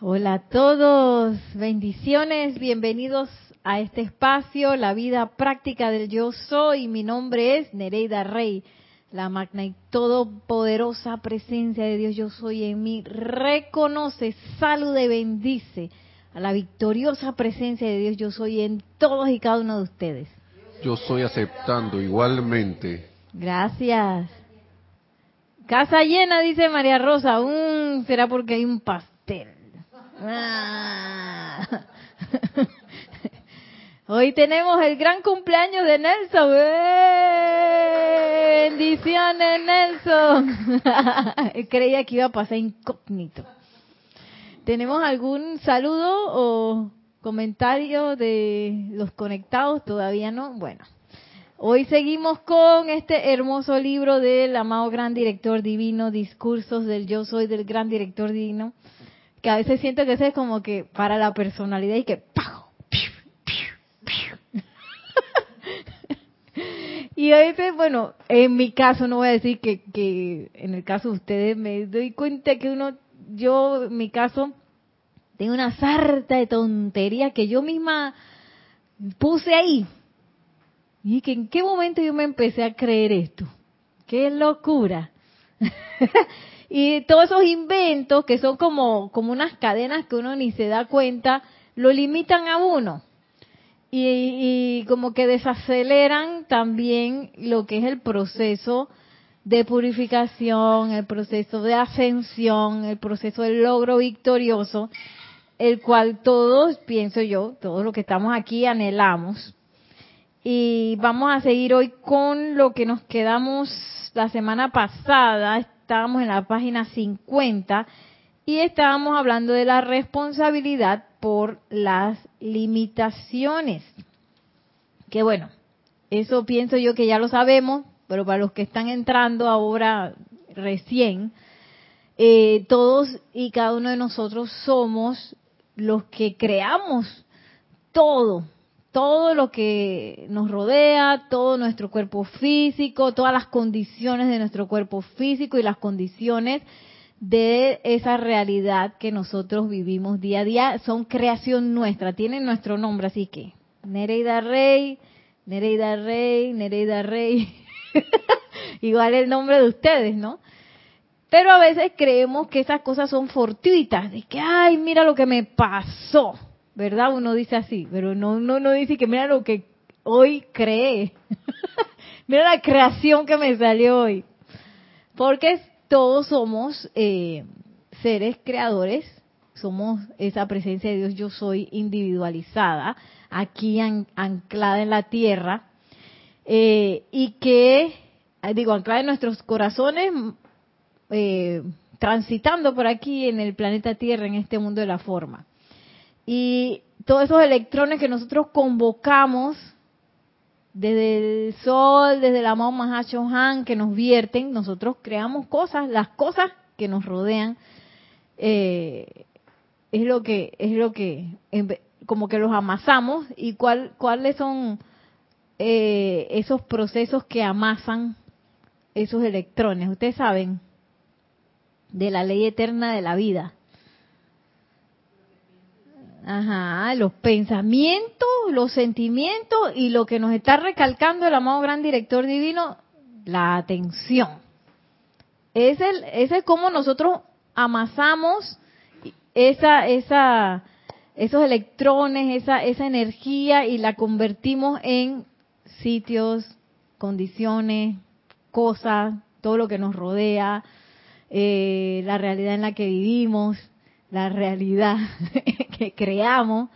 Hola a todos, bendiciones, bienvenidos a este espacio, la vida práctica del yo soy. Mi nombre es Nereida Rey, la magna y todopoderosa presencia de Dios yo soy en mí. Reconoce, saluda y bendice a la victoriosa presencia de Dios yo soy en todos y cada uno de ustedes. Yo soy aceptando igualmente. Gracias. Casa llena, dice María Rosa. Mm, será porque hay un pastel. Ah. Hoy tenemos el gran cumpleaños de Nelson. Bendiciones, Nelson. Creía que iba a pasar incógnito. ¿Tenemos algún saludo o comentario de los conectados? Todavía no. Bueno, hoy seguimos con este hermoso libro del amado Gran Director Divino, Discursos del Yo Soy del Gran Director Divino a veces siento que ese es como que para la personalidad y que y a veces, bueno, en mi caso no voy a decir que, que en el caso de ustedes me doy cuenta que uno, yo en mi caso, tengo una sarta de tontería que yo misma puse ahí. Y que en qué momento yo me empecé a creer esto. Qué locura. Y todos esos inventos que son como, como unas cadenas que uno ni se da cuenta, lo limitan a uno. Y, y como que desaceleran también lo que es el proceso de purificación, el proceso de ascensión, el proceso del logro victorioso, el cual todos, pienso yo, todos los que estamos aquí anhelamos. Y vamos a seguir hoy con lo que nos quedamos la semana pasada estábamos en la página 50 y estábamos hablando de la responsabilidad por las limitaciones. Que bueno, eso pienso yo que ya lo sabemos, pero para los que están entrando ahora recién, eh, todos y cada uno de nosotros somos los que creamos todo, todo lo que nos rodea, todo nuestro cuerpo físico, todas las condiciones de nuestro cuerpo físico y las condiciones de esa realidad que nosotros vivimos día a día son creación nuestra, tienen nuestro nombre, así que Nereida Rey, Nereida Rey, Nereida Rey, igual el nombre de ustedes, ¿no? Pero a veces creemos que esas cosas son fortuitas, de que, ay, mira lo que me pasó ¿verdad? Uno dice así, pero no, uno no dice que mira lo que hoy cree. mira la creación que me salió hoy. Porque todos somos eh, seres creadores, somos esa presencia de Dios, yo soy individualizada, aquí anclada en la tierra, eh, y que, eh, digo, anclada en nuestros corazones, transitando por aquí en el planeta Tierra, en este mundo de la forma. Y todos esos electrones que nosotros convocamos desde el sol, desde la amado Han, que nos vierten, nosotros creamos cosas, las cosas que nos rodean, eh, es lo que, es lo que, como que los amasamos y cuál, cuáles son eh, esos procesos que amasan esos electrones. Ustedes saben de la ley eterna de la vida. Ajá, los pensamientos, los sentimientos y lo que nos está recalcando el amado gran director divino, la atención. Es ese es como nosotros amasamos esa, esa, esos electrones, esa, esa energía y la convertimos en sitios, condiciones, cosas, todo lo que nos rodea, eh, la realidad en la que vivimos, la realidad que creamos,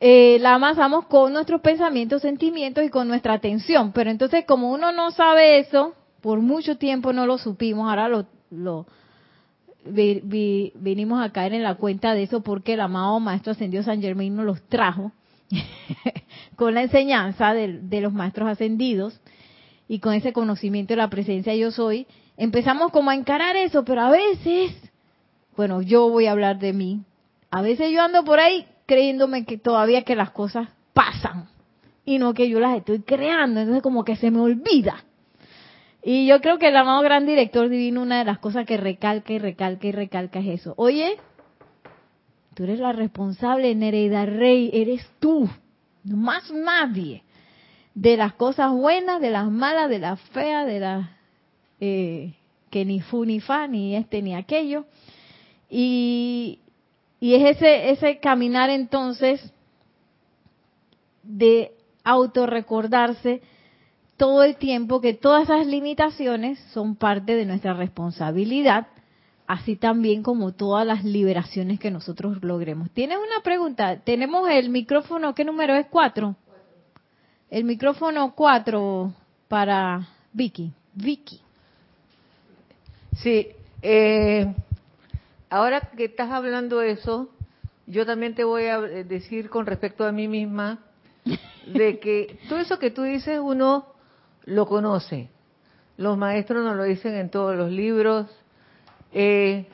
eh, la amasamos con nuestros pensamientos, sentimientos y con nuestra atención. Pero entonces, como uno no sabe eso, por mucho tiempo no lo supimos, ahora lo, lo vinimos a caer en la cuenta de eso porque el amado Maestro Ascendido San Germain nos los trajo con la enseñanza de, de los Maestros Ascendidos y con ese conocimiento de la presencia yo soy, empezamos como a encarar eso, pero a veces bueno, yo voy a hablar de mí. A veces yo ando por ahí creyéndome que todavía que las cosas pasan y no que yo las estoy creando, entonces como que se me olvida. Y yo creo que el amado gran director divino, una de las cosas que recalca y recalca y recalca es eso. Oye, Tú eres la responsable, Nereida Rey, eres tú, más nadie. De las cosas buenas, de las malas, de las feas, de las eh, que ni fu ni fa, ni este ni aquello. Y, y es ese, ese caminar entonces de autorrecordarse todo el tiempo que todas esas limitaciones son parte de nuestra responsabilidad, así también como todas las liberaciones que nosotros logremos. ¿Tienes una pregunta? Tenemos el micrófono, ¿qué número es? Cuatro. El micrófono cuatro para Vicky. Vicky. Sí, eh, ahora que estás hablando eso, yo también te voy a decir con respecto a mí misma, de que todo eso que tú dices uno lo conoce. Los maestros nos lo dicen en todos los libros. Eh,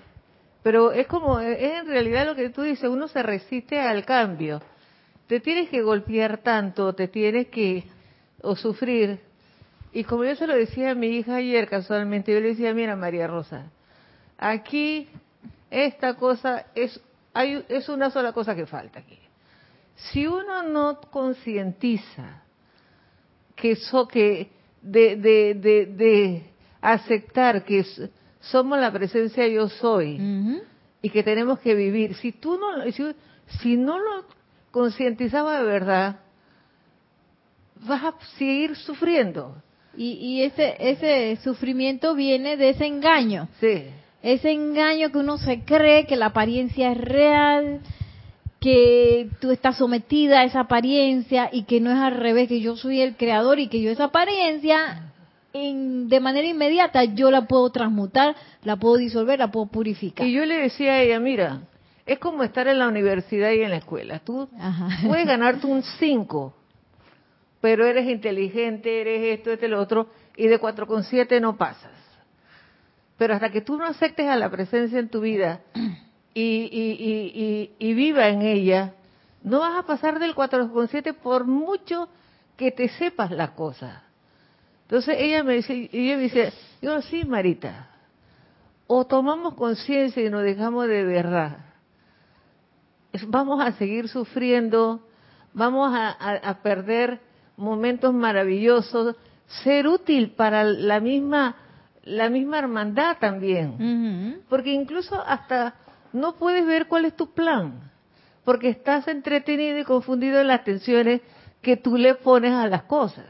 pero es como, es en realidad lo que tú dices, uno se resiste al cambio. Te tienes que golpear tanto, te tienes que, o sufrir. Y como yo se lo decía a mi hija ayer casualmente, yo le decía, mira María Rosa, aquí esta cosa es, hay, es una sola cosa que falta aquí. Si uno no concientiza que, eso que de, de, de, de aceptar que somos la presencia yo soy y que tenemos que vivir. Si tú no, si, si no lo concientizaba de verdad, vas a seguir sufriendo. Y, y ese, ese sufrimiento viene de ese engaño. Sí. Ese engaño que uno se cree que la apariencia es real, que tú estás sometida a esa apariencia y que no es al revés, que yo soy el creador y que yo esa apariencia en, de manera inmediata yo la puedo transmutar, la puedo disolver, la puedo purificar. Y yo le decía a ella, mira, es como estar en la universidad y en la escuela. Tú puedes ganarte un 5, pero eres inteligente, eres esto, este, lo otro, y de 4,7 no pasas. Pero hasta que tú no aceptes a la presencia en tu vida y, y, viva en ella, no vas a pasar del 4,7 por mucho que te sepas las cosas. Entonces ella me dice, y ella me dice, yo sí, Marita, o tomamos conciencia y nos dejamos de verdad, vamos a seguir sufriendo, vamos a, a, perder momentos maravillosos, ser útil para la misma la misma hermandad también, porque incluso hasta no puedes ver cuál es tu plan, porque estás entretenido y confundido en las tensiones que tú le pones a las cosas.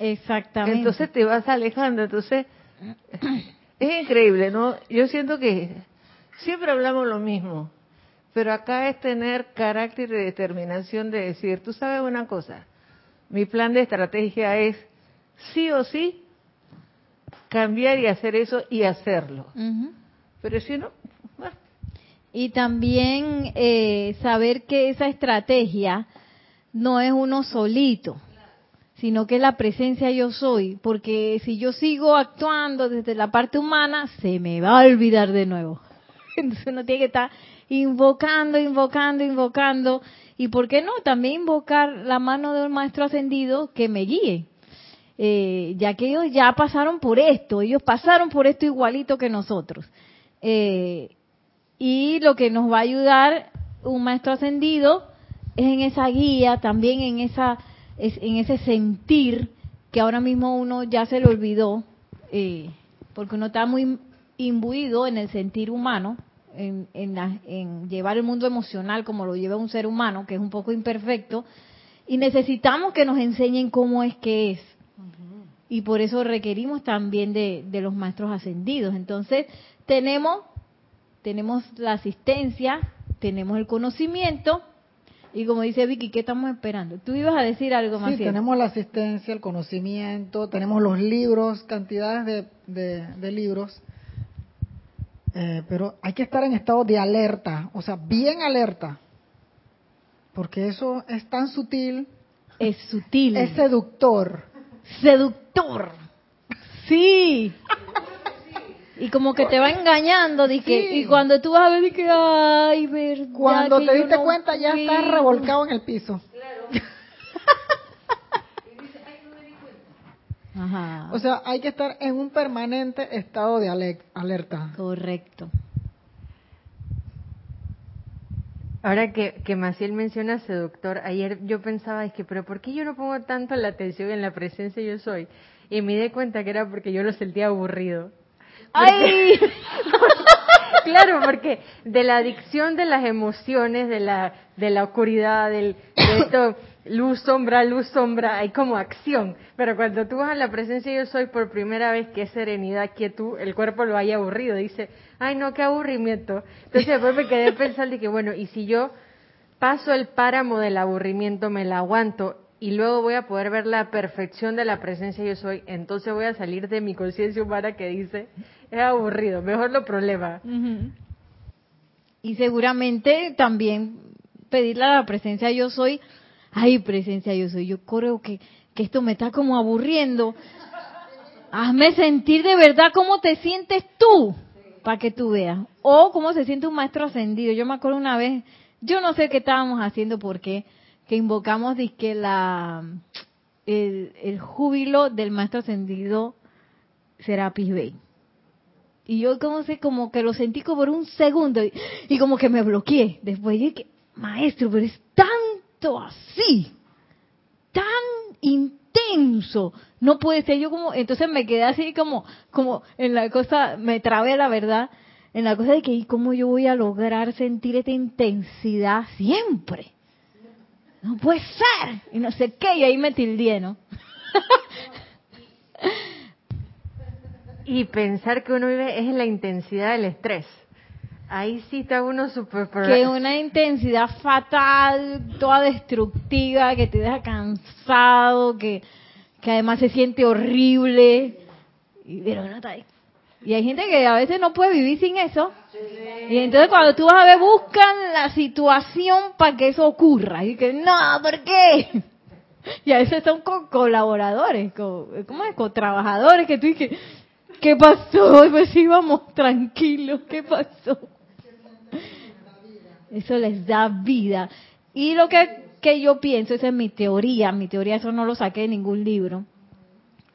exactamente. Entonces te vas alejando, entonces es increíble, ¿no? Yo siento que siempre hablamos lo mismo, pero acá es tener carácter y determinación de decir, tú sabes una cosa, mi plan de estrategia es sí o sí cambiar y hacer eso y hacerlo. Pero si no, y también eh, saber que esa estrategia no es uno solito, sino que es la presencia yo soy, porque si yo sigo actuando desde la parte humana, se me va a olvidar de nuevo. Entonces uno tiene que estar invocando, invocando, invocando, y por qué no, también invocar la mano de un maestro ascendido que me guíe. Eh, ya que ellos ya pasaron por esto, ellos pasaron por esto igualito que nosotros. Eh, y lo que nos va a ayudar un maestro ascendido es en esa guía, también en esa en ese sentir que ahora mismo uno ya se le olvidó, eh, porque uno está muy imbuido en el sentir humano, en, en, llevar el mundo emocional como lo lleva un ser humano, que es un poco imperfecto, y necesitamos que nos enseñen cómo es que es. Y por eso requerimos también de, de los maestros ascendidos. Entonces, tenemos tenemos la asistencia, tenemos el conocimiento y como dice Vicky, ¿qué estamos esperando? Tú ibas a decir algo más. Sí, tenemos la asistencia, el conocimiento, tenemos los libros, cantidades de, de, libros, eh, pero hay que estar en estado de alerta, o sea, bien alerta, porque eso es tan sutil. Es sutil. Es seductor. Seductor. Sí. Y como que te va engañando, de que, y cuando tú vas a ver, que, ay, verdad. Cuando te diste cuenta, ya estás revolcado en el piso. Claro. Ajá. O sea, hay que estar en un permanente estado de alerta. Correcto. Ahora que, que Maciel menciona seductor, ayer yo pensaba, es que, pero ¿por qué yo no pongo tanto la atención en la presencia yo soy? Y me di cuenta que era porque yo lo sentía aburrido. ¡Ay! claro, porque de la adicción de las emociones, de la, de la oscuridad, del, de esto, luz, sombra, luz, sombra, hay como acción. Pero cuando tú vas a la presencia yo soy por primera vez, que es serenidad, quietud, el cuerpo lo haya aburrido. Dice, ay no, qué aburrimiento. Entonces después me quedé pensando y que bueno, y si yo paso el páramo del aburrimiento, me la aguanto y luego voy a poder ver la perfección de la presencia yo soy, entonces voy a salir de mi conciencia humana que dice, es aburrido, mejor lo problema. Y seguramente también pedirle a la presencia yo soy, ay presencia yo soy, yo creo que, que esto me está como aburriendo. Hazme sentir de verdad cómo te sientes tú, para que tú veas. O cómo se siente un maestro ascendido. Yo me acuerdo una vez, yo no sé qué estábamos haciendo porque que invocamos que la el, el, júbilo del maestro ascendido Serapis Bey. Y yo como sé, como que lo sentí como por un segundo y, como que me bloqueé. Después dije, maestro, pero es tanto así, tan intenso. No puede ser yo como, entonces me quedé así como, como en la cosa, me trabé la verdad, en la cosa de que, ¿y cómo yo voy a lograr sentir esta intensidad siempre? no puede ser, y no sé qué, y ahí me tildé, ¿no? y pensar que uno vive es en la intensidad del estrés. Ahí sí está uno súper... Que una intensidad fatal, toda destructiva, que te deja cansado, que, que además se siente horrible. Y, pero no está ahí. Y hay gente que a veces no puede vivir sin eso. Y entonces cuando tú vas a ver, buscan la situación para que eso ocurra. Y que, no, ¿por qué? Y a veces son con colaboradores, con, ¿cómo es? Con trabajadores que tú dices, ¿qué pasó? Pues íbamos tranquilos, ¿qué pasó? Eso les da vida. Y lo que, que yo pienso, esa es mi teoría, mi teoría, eso no lo saqué de ningún libro,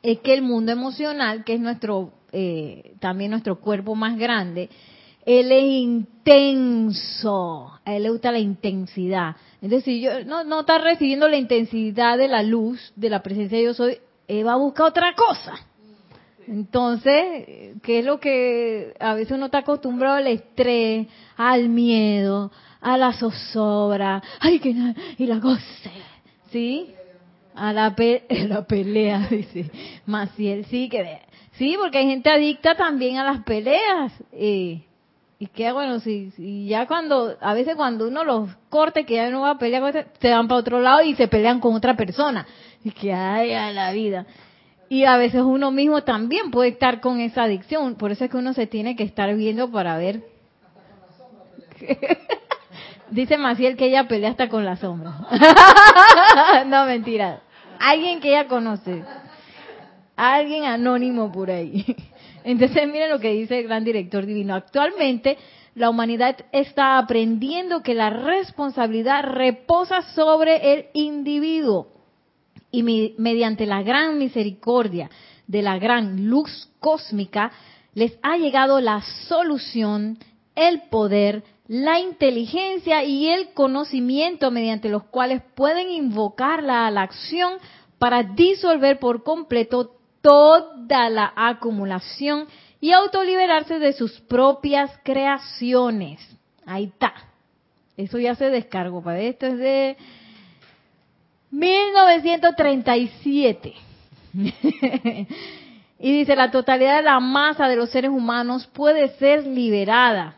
es que el mundo emocional, que es nuestro eh, también nuestro cuerpo más grande, él es intenso, a él le gusta la intensidad. Entonces, si yo no, no está recibiendo la intensidad de la luz, de la presencia de yo soy, él va a buscar otra cosa. Entonces, ¿qué es lo que a veces uno está acostumbrado al estrés, al miedo, a la zozobra, ay, que y la goce, ¿sí? A la, la pelea, dice Maciel, sí, que Sí, porque hay gente adicta también a las peleas. y que bueno, si, ya cuando, a veces cuando uno los corte, que ya no va a pelear, se van para otro lado y se pelean con otra persona. Y que hay a la vida. Y a veces uno mismo también puede estar con esa adicción. Por eso es que uno se tiene que estar viendo para ver. Dice Maciel que ella pelea hasta con la sombra. no, mentira. Alguien que ella conoce alguien anónimo por ahí. Entonces miren lo que dice el gran director divino. Actualmente la humanidad está aprendiendo que la responsabilidad reposa sobre el individuo y mediante la gran misericordia de la gran luz cósmica les ha llegado la solución, el poder, la inteligencia y el conocimiento mediante los cuales pueden invocarla a la acción para disolver por completo toda la acumulación y autoliberarse de sus propias creaciones. Ahí está. Eso ya se descargó. Para esto es de 1937. y dice, la totalidad de la masa de los seres humanos puede ser liberada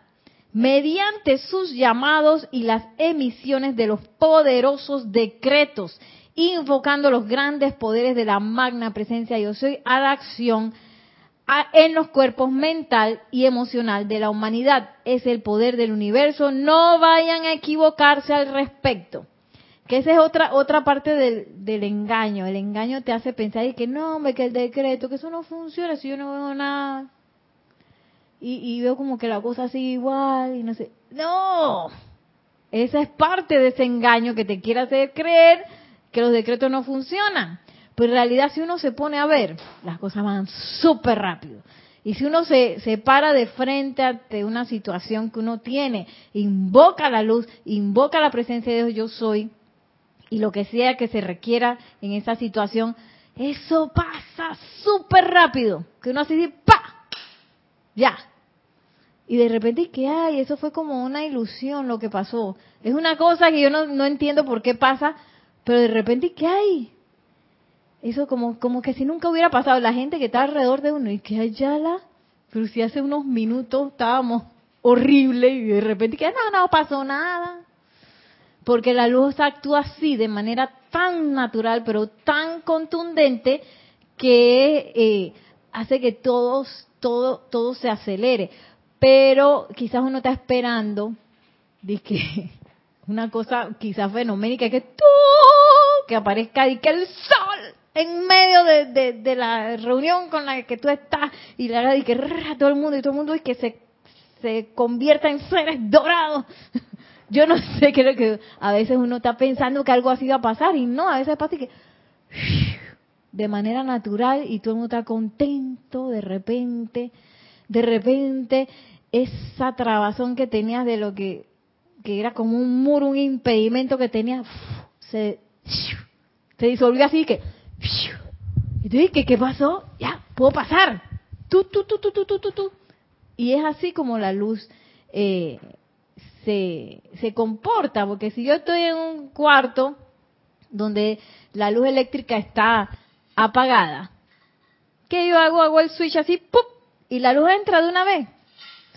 mediante sus llamados y las emisiones de los poderosos decretos invocando los grandes poderes de la magna presencia yo soy a la acción en los cuerpos mental y emocional de la humanidad. Es el poder del universo. No vayan a equivocarse al respecto. Que esa es otra otra parte del, del engaño. El engaño te hace pensar y que no, hombre, que el decreto, que eso no funciona si yo no veo nada. Y, y veo como que la cosa sigue igual y no sé. No, esa es parte de ese engaño que te quiere hacer creer que los decretos no funcionan. Pero en realidad si uno se pone a ver, las cosas van súper rápido. Y si uno se, se para de frente ante una situación que uno tiene, invoca la luz, invoca la presencia de Dios, yo soy, y lo que sea que se requiera en esa situación, eso pasa súper rápido. Que uno así, ¡pa! Ya. Y de repente, ¿qué hay? Eso fue como una ilusión lo que pasó. Es una cosa que yo no, no entiendo por qué pasa, pero de repente, ¿qué hay? Eso como, como que si nunca hubiera pasado. La gente que está alrededor de uno, y que hay ya la... Pero si hace unos minutos estábamos horrible y de repente que no, no pasó nada. Porque la luz actúa así, de manera tan natural, pero tan contundente, que eh, hace que todo, todo se acelere. Pero quizás uno está esperando de que una cosa quizás fenoménica, que tú, que aparezca y que el sol en medio de, de, la reunión con la que tú estás y la y que todo el mundo y todo el mundo y que se, se convierta en seres dorados. Yo no sé qué es lo que a veces uno está pensando que algo así va a pasar y no, a veces pasa que de manera natural y todo el mundo está contento de repente, de repente esa trabazón que tenías de lo que, que era como un muro, un impedimento que tenías, se, se disolvió así que y tú dices, ¿qué pasó? Ya, puedo pasar. Tú, tú, tú, tú, tú, tú, tú, Y es así como la luz eh, se, se comporta, porque si yo estoy en un cuarto donde la luz eléctrica está apagada, ¿qué yo hago? Hago el switch así, ¡pum! Y la luz entra de una vez.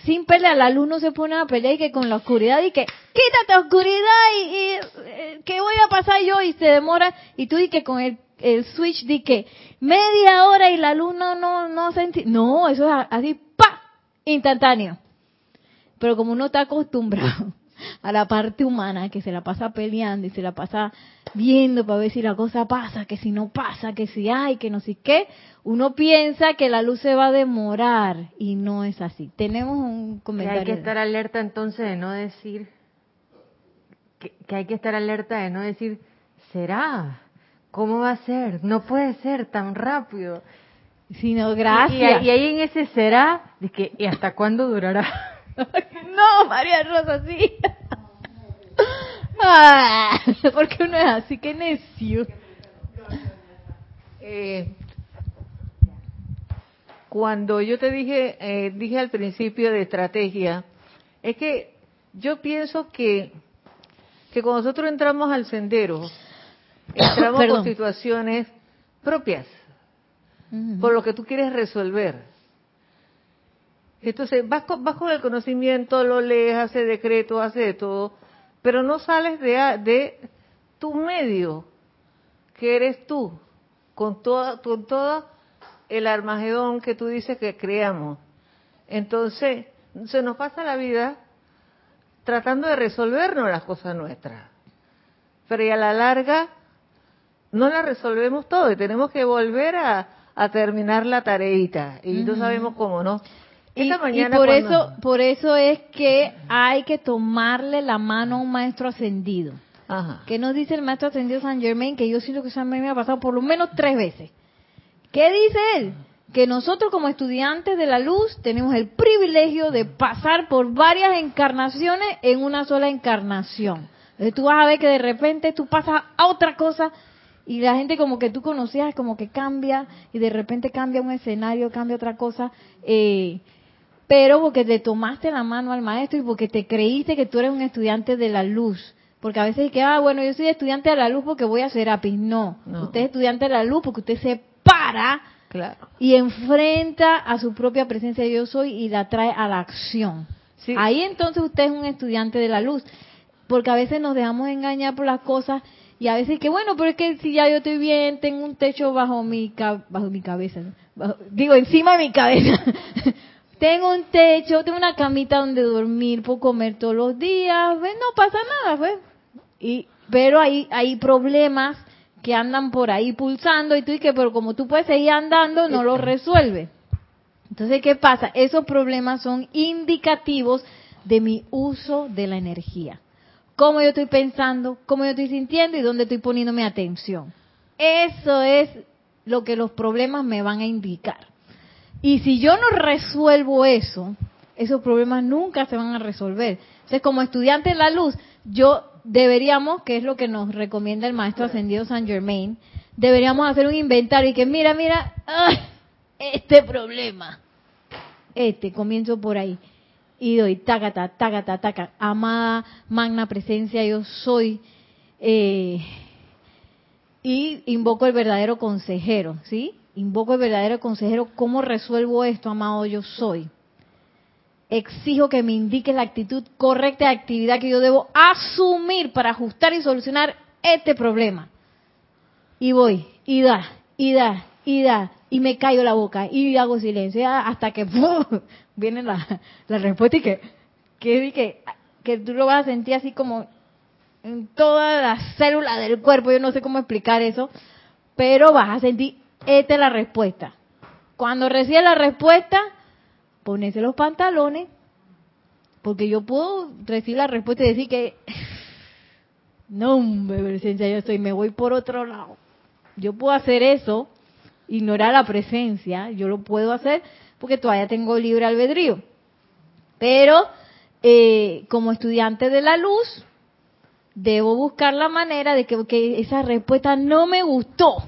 Sin pelear, la luz no se pone a pelear y que con la oscuridad y que quítate oscuridad y, eh, ¿qué voy a pasar yo? Y se demora y tú y que con el el switch de que media hora y la luz no, no, no sentí. No, eso es así, ¡pa! Instantáneo. Pero como uno está acostumbrado a la parte humana que se la pasa peleando y se la pasa viendo para ver si la cosa pasa, que si no pasa, que si hay, que no sé qué, uno piensa que la luz se va a demorar y no es así. Tenemos un comentario. Que hay que estar alerta entonces de no decir, que, que hay que estar alerta de no decir, ¿será? ¿Cómo va a ser? No puede ser tan rápido. Sino gracias. Y, ahí en ese será, de que, ¿y hasta cuándo durará? no, María Rosa, sí. ah, porque uno es así que necio. Eh, cuando yo te dije, eh, dije al principio de estrategia, es que yo pienso que, que cuando nosotros entramos al sendero, entramos con situaciones propias, por lo que tú quieres resolver. Entonces, vas con, vas con el conocimiento, lo lees, hace decreto, hace de todo, pero no sales de, de tu medio, que eres tú, con todo, con todo el armagedón que tú dices que creamos. Entonces, se nos pasa la vida tratando de resolvernos las cosas nuestras. Pero a la larga no la resolvemos todo y tenemos que volver a, terminar la tareita y no sabemos cómo, ¿no? Y, por eso por eso es que hay que tomarle la mano a un maestro ascendido. Ajá. ¿Qué nos dice el maestro ascendido San Germain? Que yo siento que San Germain me ha pasado por lo menos tres veces. ¿Qué dice él? Que nosotros como estudiantes de la luz tenemos el privilegio de pasar por varias encarnaciones en una sola encarnación. Entonces tú vas a ver que de repente tú pasas a otra cosa y la gente como que tú conocías como que cambia y de repente cambia un escenario, cambia otra cosa, eh, pero porque te tomaste la mano al maestro y porque te creíste que tú eres un estudiante de la luz. Porque a veces que, ah, bueno, yo soy estudiante de la luz porque voy a Serapis. No, no. usted es estudiante de la luz porque usted se para y enfrenta a su propia presencia de yo soy y la trae a la acción. Ahí entonces usted es un estudiante de la luz. Porque a veces nos dejamos engañar por las cosas y a veces que bueno, pero es que si ya yo estoy bien, tengo un techo bajo mi bajo mi cabeza, digo encima de mi cabeza. tengo un techo, tengo una camita donde dormir, puedo comer todos los días, no pasa nada, pues. Y pero hay hay problemas que andan por ahí pulsando y tú dices, pero como tú puedes seguir andando, no lo resuelve. Entonces, ¿qué pasa? Esos problemas son indicativos de mi uso de la energía cómo yo estoy pensando, cómo yo estoy sintiendo y dónde estoy poniendo mi atención. Eso es lo que los problemas me van a indicar. Y si yo no resuelvo eso, esos problemas nunca se van a resolver. Entonces, como estudiante de la luz, yo deberíamos, que es lo que nos recomienda el maestro ascendido San Germain, deberíamos hacer un inventario y que mira, mira, este problema, este, comienzo por ahí. Y doy, tácata, tácata, taca, amada, magna presencia, yo soy. Eh, y invoco el verdadero consejero, ¿sí? Invoco el verdadero consejero, ¿cómo resuelvo esto, amado yo soy? Exijo que me indique la actitud correcta de actividad que yo debo asumir para ajustar y solucionar este problema. Y voy, y da, y da, y da, y me callo la boca, y hago silencio, hasta que viene la, respuesta y que, que, que tú lo vas a sentir así como en todas las células del cuerpo, yo no sé cómo explicar eso, pero vas a sentir, esta es la respuesta. Cuando recibes la respuesta, ponese los pantalones, porque yo puedo recibir la respuesta y decir que, no, presencia, yo estoy, me voy por otro lado. Yo puedo hacer eso, ignorar la presencia, yo lo puedo hacer porque todavía tengo libre albedrío. Pero eh, como estudiante de la luz, debo buscar la manera de que, esa respuesta no me gustó.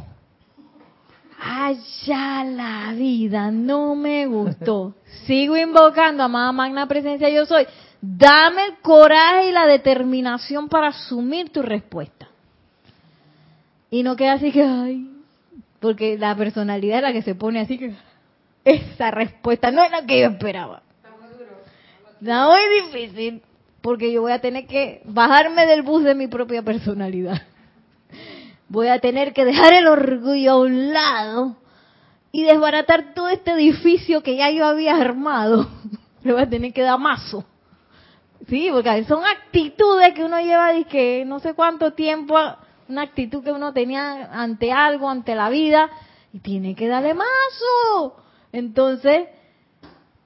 Allá la vida, no me gustó. Sigo invocando, amada magna presencia yo soy. Dame el coraje y la determinación para asumir tu respuesta. Y no queda así que, ay, porque la personalidad es la que se pone así que, esa respuesta no es la que yo esperaba. Está muy difícil porque yo voy a tener que bajarme del bus de mi propia personalidad. Voy a tener que dejar el orgullo a un lado y desbaratar todo este edificio que ya yo había armado. Le voy a tener que dar mazo. Sí, porque son actitudes que uno lleva de que no sé cuánto tiempo, una actitud que uno tenía ante algo, ante la vida, y tiene que darle mazo. Entonces,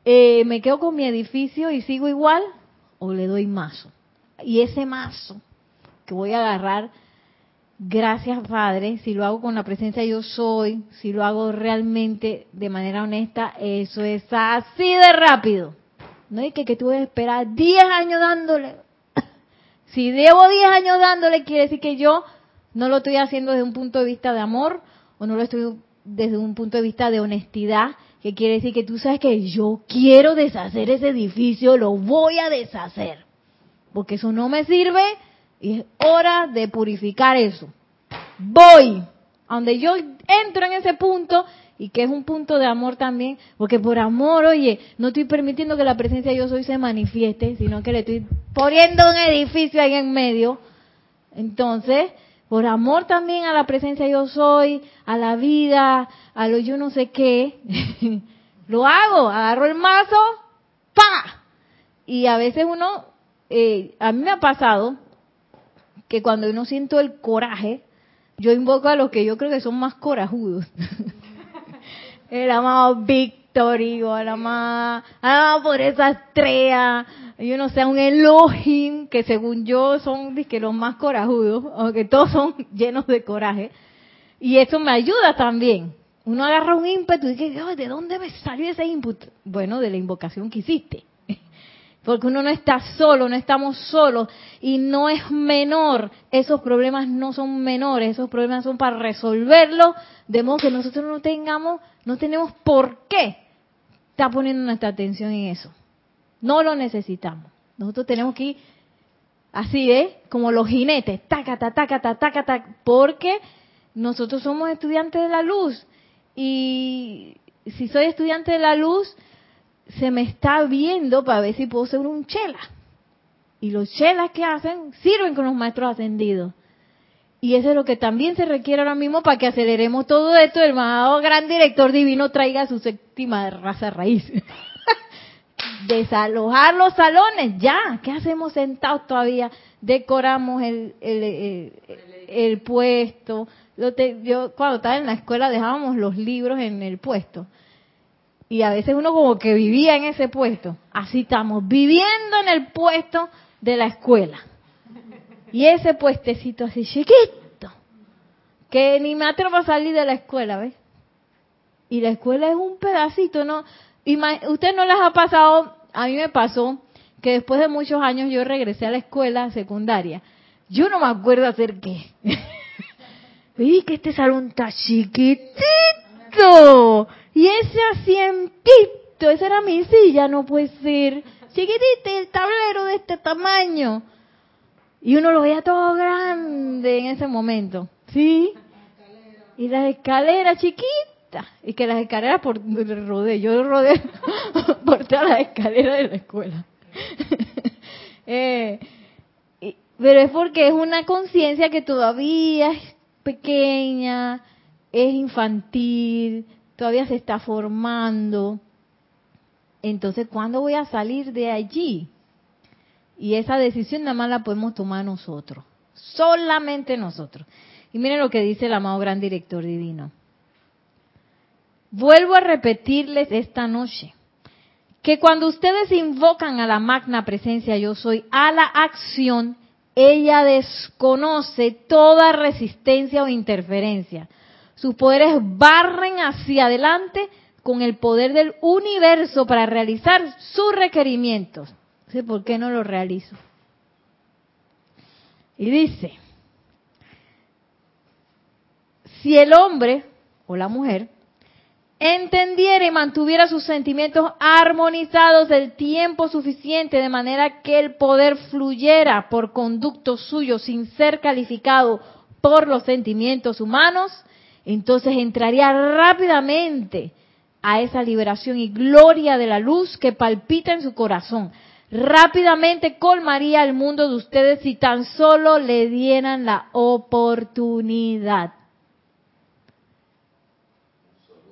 eh, me quedo con mi edificio y sigo igual, o le doy mazo. Y ese mazo que voy a agarrar, gracias Padre, si lo hago con la presencia yo soy, si lo hago realmente de manera honesta, eso es así de rápido. No hay que, que tú a esperar 10 años dándole. Si debo 10 años dándole, quiere decir que yo no lo estoy haciendo desde un punto de vista de amor o no lo estoy desde un punto de vista de honestidad que quiere decir que tú sabes que yo quiero deshacer ese edificio, lo voy a deshacer, porque eso no me sirve y es hora de purificar eso. Voy, a donde yo entro en ese punto y que es un punto de amor también, porque por amor, oye, no estoy permitiendo que la presencia de yo soy se manifieste, sino que le estoy poniendo un edificio ahí en medio. Entonces, por amor también a la presencia yo soy, a la vida, a lo yo no sé qué, lo hago, agarro el mazo, ¡pa! Y a veces uno, eh, a mí me ha pasado que cuando uno siento el coraje, yo invoco a los que yo creo que son más corajudos. el amado Víctor, a la amada, por esa estrella, yo no sé, un Elohim, que según yo son los más corajudos, aunque todos son llenos de coraje. Y eso me ayuda también. Uno agarra un ímpetu y dice, ¿de dónde me salió ese ímpetu? Bueno, de la invocación que hiciste. Porque uno no está solo, no estamos solos y no es menor. Esos problemas no son menores, esos problemas son para resolverlos, de modo que nosotros no tengamos, no tenemos por qué estar poniendo nuestra atención en eso. No lo necesitamos. Nosotros tenemos que ir así, ¿eh? Como los jinetes, tácata, tácata, tácata, porque nosotros somos estudiantes de la luz. Y si soy estudiante de la luz, se me está viendo para ver si puedo ser un chela. Y los chelas que hacen sirven con los maestros ascendidos. Y eso es lo que también se requiere ahora mismo para que aceleremos todo esto. El más gran director divino traiga su séptima raza raíz. desalojar los salones, ya, ¿qué hacemos sentados todavía? Decoramos el, el, puesto. Yo, cuando estaba en la escuela dejábamos los libros en el puesto. Y a veces uno como que vivía en ese puesto. Así estamos, viviendo en el puesto de la escuela. Y ese puestecito así chiquito, que ni me atrevo a salir de la escuela, ¿ves? y la escuela es un pedacito, ¿no? Usted no les ha pasado, a mí me pasó que después de muchos años yo regresé a la escuela secundaria. Yo no me acuerdo hacer qué. Vi que este salón está chiquitito. Y ese asientito, esa era mi silla, no puede ser. Chiquitito, el tablero de este tamaño. Y uno lo veía todo grande en ese momento. ¿Sí? Y las escaleras chiquitas. Y que las escaleras por rodé. Yo rodé por todas las escaleras de la escuela. eh, pero es porque es una conciencia que todavía es pequeña, es infantil, todavía se está formando. Entonces, ¿cuándo voy a salir de allí? Y esa decisión nada más la podemos tomar nosotros, solamente nosotros. Y miren lo que dice el amado gran director divino. Vuelvo a repetirles esta noche que cuando ustedes invocan a la magna presencia yo soy, a la acción, ella desconoce toda resistencia o interferencia. Sus poderes barren hacia adelante con el poder del universo para realizar sus requerimientos. ¿Por qué no lo realizo? Y dice, si el hombre o la mujer entendiera y mantuviera sus sentimientos armonizados el tiempo suficiente de manera que el poder fluyera por conducto suyo sin ser calificado por los sentimientos humanos, entonces entraría rápidamente a esa liberación y gloria de la luz que palpita en su corazón. Rápidamente colmaría el mundo de ustedes si tan solo le dieran la oportunidad.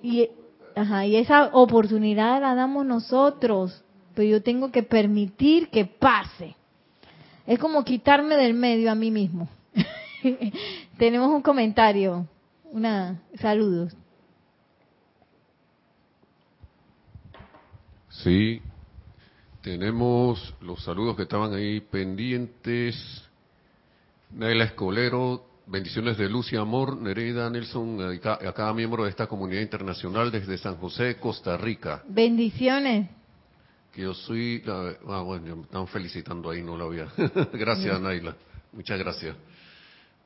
Y, esa oportunidad la damos nosotros, pero yo tengo que permitir que pase. Es como quitarme del medio a mí mismo. Tenemos un comentario, una saludos. Sí, tenemos los saludos que estaban ahí pendientes. Naila Escolero, bendiciones de luz y amor. Nereida Nelson, a cada miembro de esta comunidad internacional desde San José, Costa Rica. Bendiciones. Que yo soy. Ah, bueno, me están felicitando ahí, no lo había. gracias, Naila. Muchas gracias.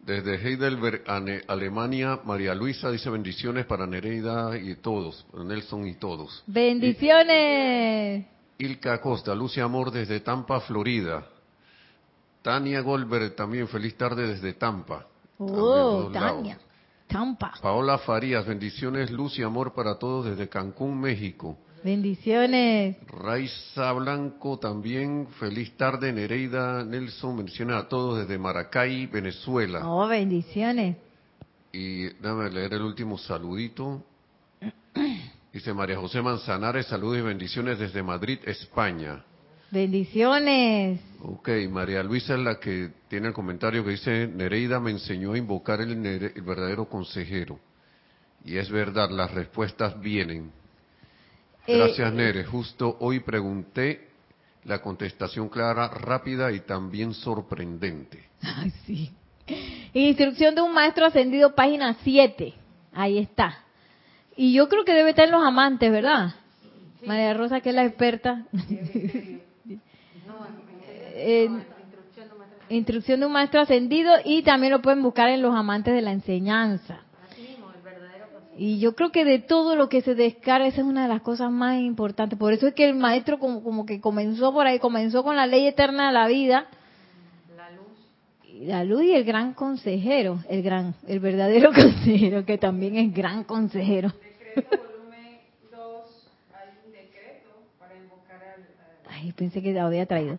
Desde Heidelberg, Alemania, María Luisa dice bendiciones para Nereida y todos, Nelson y todos. Bendiciones. Ilka Costa, Lucia Amor desde Tampa, Florida. Tania Goldberg también, feliz tarde desde Tampa. Oh, Tania. Tampa. Paola Farías, bendiciones, luz y amor para todos desde Cancún, México. Bendiciones. Raiza Blanco también, feliz tarde, Nereida Nelson, menciona a todos desde Maracay, Venezuela. Oh, bendiciones. Y déjame leer el último saludito. Dice María José Manzanares, saludos y bendiciones desde Madrid, España. Bendiciones. Ok, María Luisa es la que tiene el comentario que dice, Nereida me enseñó a invocar el, el verdadero consejero. Y es verdad, las respuestas vienen. Eh, Gracias, Nere. Justo hoy pregunté la contestación clara, rápida y también sorprendente. Ay, sí. Instrucción de un maestro ascendido, página 7. Ahí está. Y yo creo que debe estar en los amantes, ¿verdad? María Rosa, que es la experta. instrucción de un maestro ascendido y también lo pueden buscar en los amantes de la enseñanza. Y yo creo que de todo lo que se descarga, esa es una de las cosas más importantes. Por eso es que el maestro como, como que comenzó por ahí, comenzó con la ley eterna de la vida. La luz. la luz y el gran consejero, el gran, el verdadero consejero, que también es gran consejero. volumen 2, hay un decreto para invocar al... Ay, pensé que lo había traído.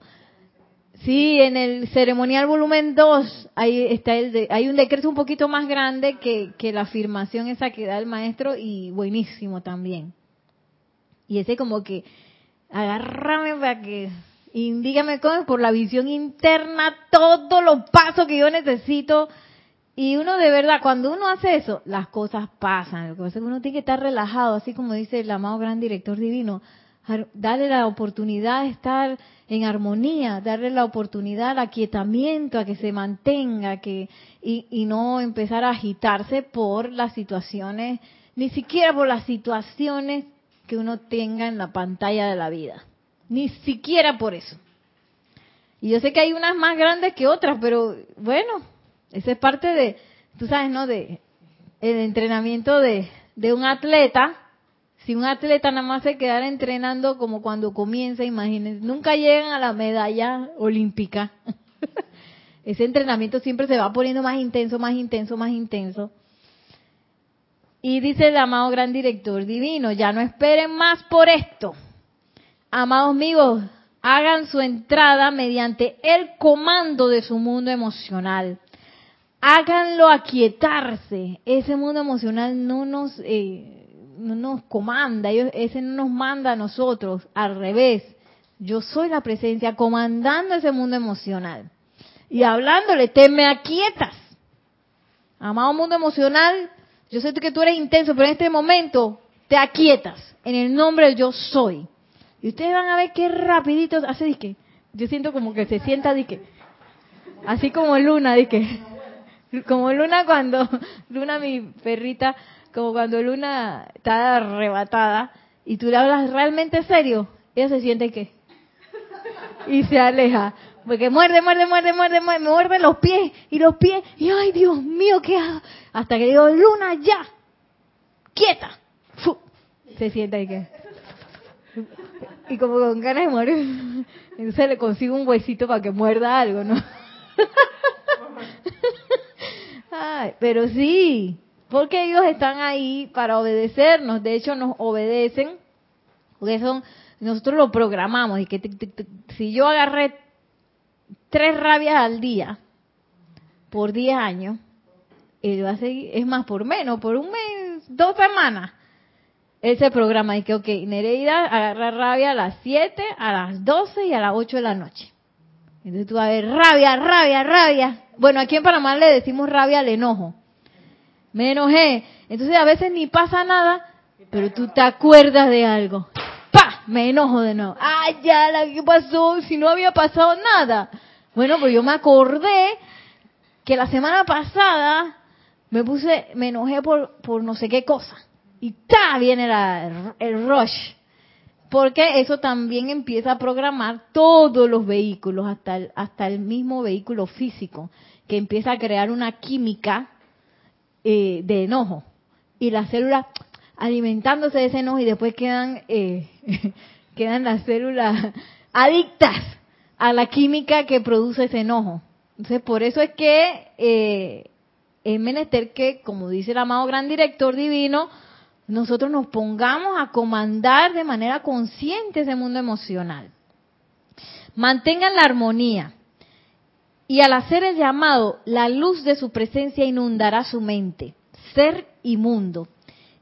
Sí, en el ceremonial volumen 2 hay, está el hay un decreto un poquito más grande que, que la afirmación esa que da el maestro y buenísimo también. Y ese como que, agárrame para que, indígame cómo, por la visión interna, todos los pasos que yo necesito y uno de verdad, cuando uno hace eso, las cosas pasan. Lo que uno tiene que estar relajado, así como dice el amado gran director divino. Darle la oportunidad de estar en armonía, darle la oportunidad al aquietamiento, a que se mantenga, que y, y no empezar a agitarse por las situaciones ni siquiera por las situaciones que uno tenga en la pantalla de la vida, ni siquiera por eso. Y yo sé que hay unas más grandes que otras, pero bueno, esa es parte de, tú sabes, ¿no? De el entrenamiento de, de un atleta. Si un atleta nada más se quedara entrenando como cuando comienza, imagínense, nunca llegan a la medalla olímpica. Ese entrenamiento siempre se va poniendo más intenso, más intenso, más intenso. Y dice el amado gran director divino, ya no esperen más por esto. Amados amigos, hagan su entrada mediante el comando de su mundo emocional. Háganlo aquietarse. Ese mundo emocional no nos, eh, no nos comanda, ese no nos manda a nosotros, al revés. Yo soy la presencia comandando ese mundo emocional. Y hablándole, te me aquietas. Amado mundo emocional, yo sé que tú eres intenso, pero en este momento te aquietas en el nombre de yo soy. Y ustedes van a ver qué rapidito hace dique. Yo siento como que se sienta dique. Así como Luna, dique. Como Luna cuando, Luna mi perrita, como cuando Luna está arrebatada y tú le hablas realmente serio, ella se siente que y se aleja. Porque muerde, muerde, muerde, muerde, muerde, muerde los pies y los pies. Y ay, Dios mío, ¿qué? Hasta que digo, Luna, ya, quieta. Se sienta y que. Y como con ganas de morir. Entonces le consigo un huesito para que muerda algo, ¿no? Ay, pero sí, porque ellos están ahí para obedecernos. De hecho, nos obedecen. Porque son, nosotros lo programamos. Y que si yo agarré tres rabias al día por 10 años, él va a seguir, es más, por menos, por un mes, dos semanas. Él se programa y que, ok, Nereida agarra rabia a las 7, a las 12 y a las 8 de la noche. Entonces tú vas a ver rabia, rabia, rabia. Bueno, aquí en Panamá le decimos rabia al enojo. Me enojé. Entonces a veces ni pasa nada, pero tú te acuerdas de algo. ¡Pah! Me enojo de nuevo. ¡Ay, ya! ¿Qué pasó? Si no había pasado nada. Bueno, pues yo me acordé que la semana pasada me puse, me enojé por, por no sé qué cosa. Y ta viene el rush. Porque eso también empieza a programar todos los vehículos, hasta el, hasta el mismo vehículo físico, que empieza a crear una química eh, de enojo. Y las células alimentándose de ese enojo y después quedan, eh, quedan las células adictas a la química que produce ese enojo. Entonces, por eso es que eh, es menester que, como dice el amado gran director divino, nosotros nos pongamos a comandar de manera consciente ese mundo emocional. Mantengan la armonía. Y al hacer el llamado, la luz de su presencia inundará su mente, ser y mundo.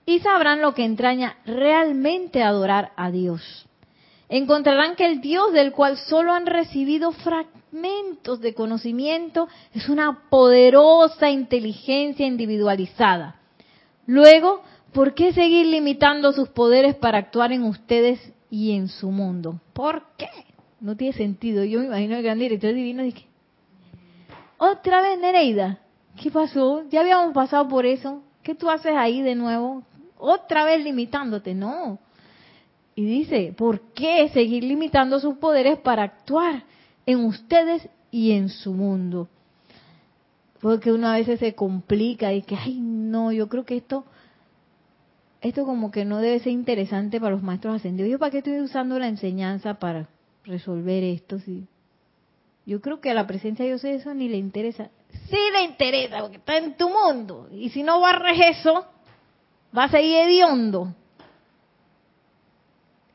Y sabrán lo que entraña realmente adorar a Dios encontrarán que el Dios del cual solo han recibido fragmentos de conocimiento es una poderosa inteligencia individualizada. Luego, ¿por qué seguir limitando sus poderes para actuar en ustedes y en su mundo? ¿Por qué? No tiene sentido. Yo me imagino el gran director divino dije, otra vez Nereida, ¿qué pasó? Ya habíamos pasado por eso. ¿Qué tú haces ahí de nuevo? Otra vez limitándote. No, y dice, ¿por qué seguir limitando sus poderes para actuar en ustedes y en su mundo? Porque uno a veces se complica y que, ay, no, yo creo que esto, esto como que no debe ser interesante para los maestros ascendidos. ¿Yo para qué estoy usando la enseñanza para resolver esto? Si yo creo que a la presencia de Dios eso ni le interesa. Sí le interesa, porque está en tu mundo. Y si no barres eso, va a seguir hediondo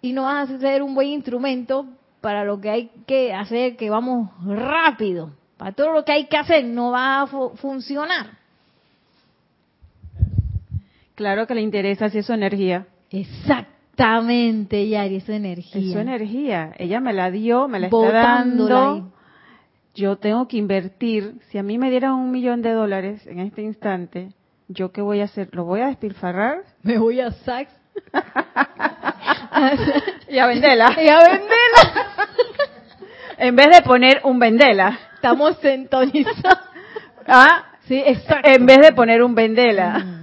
y no vas a ser un buen instrumento para lo que hay que hacer, que vamos rápido. Para todo lo que hay que hacer no va a funcionar. Claro que le interesa si es su energía. Exactamente, Yari, es su energía. Es su energía. Ella me la dio, me la está dando. Yo tengo que invertir. Si a mí me dieran un millón de dólares en este instante, ¿yo qué voy a hacer? ¿Lo voy a despilfarrar? Me voy a Saks y a Vendela. Y a Vendela. en vez de poner un Vendela. Estamos sintonizados. ¿Ah? Sí, exacto. En vez de poner un Vendela.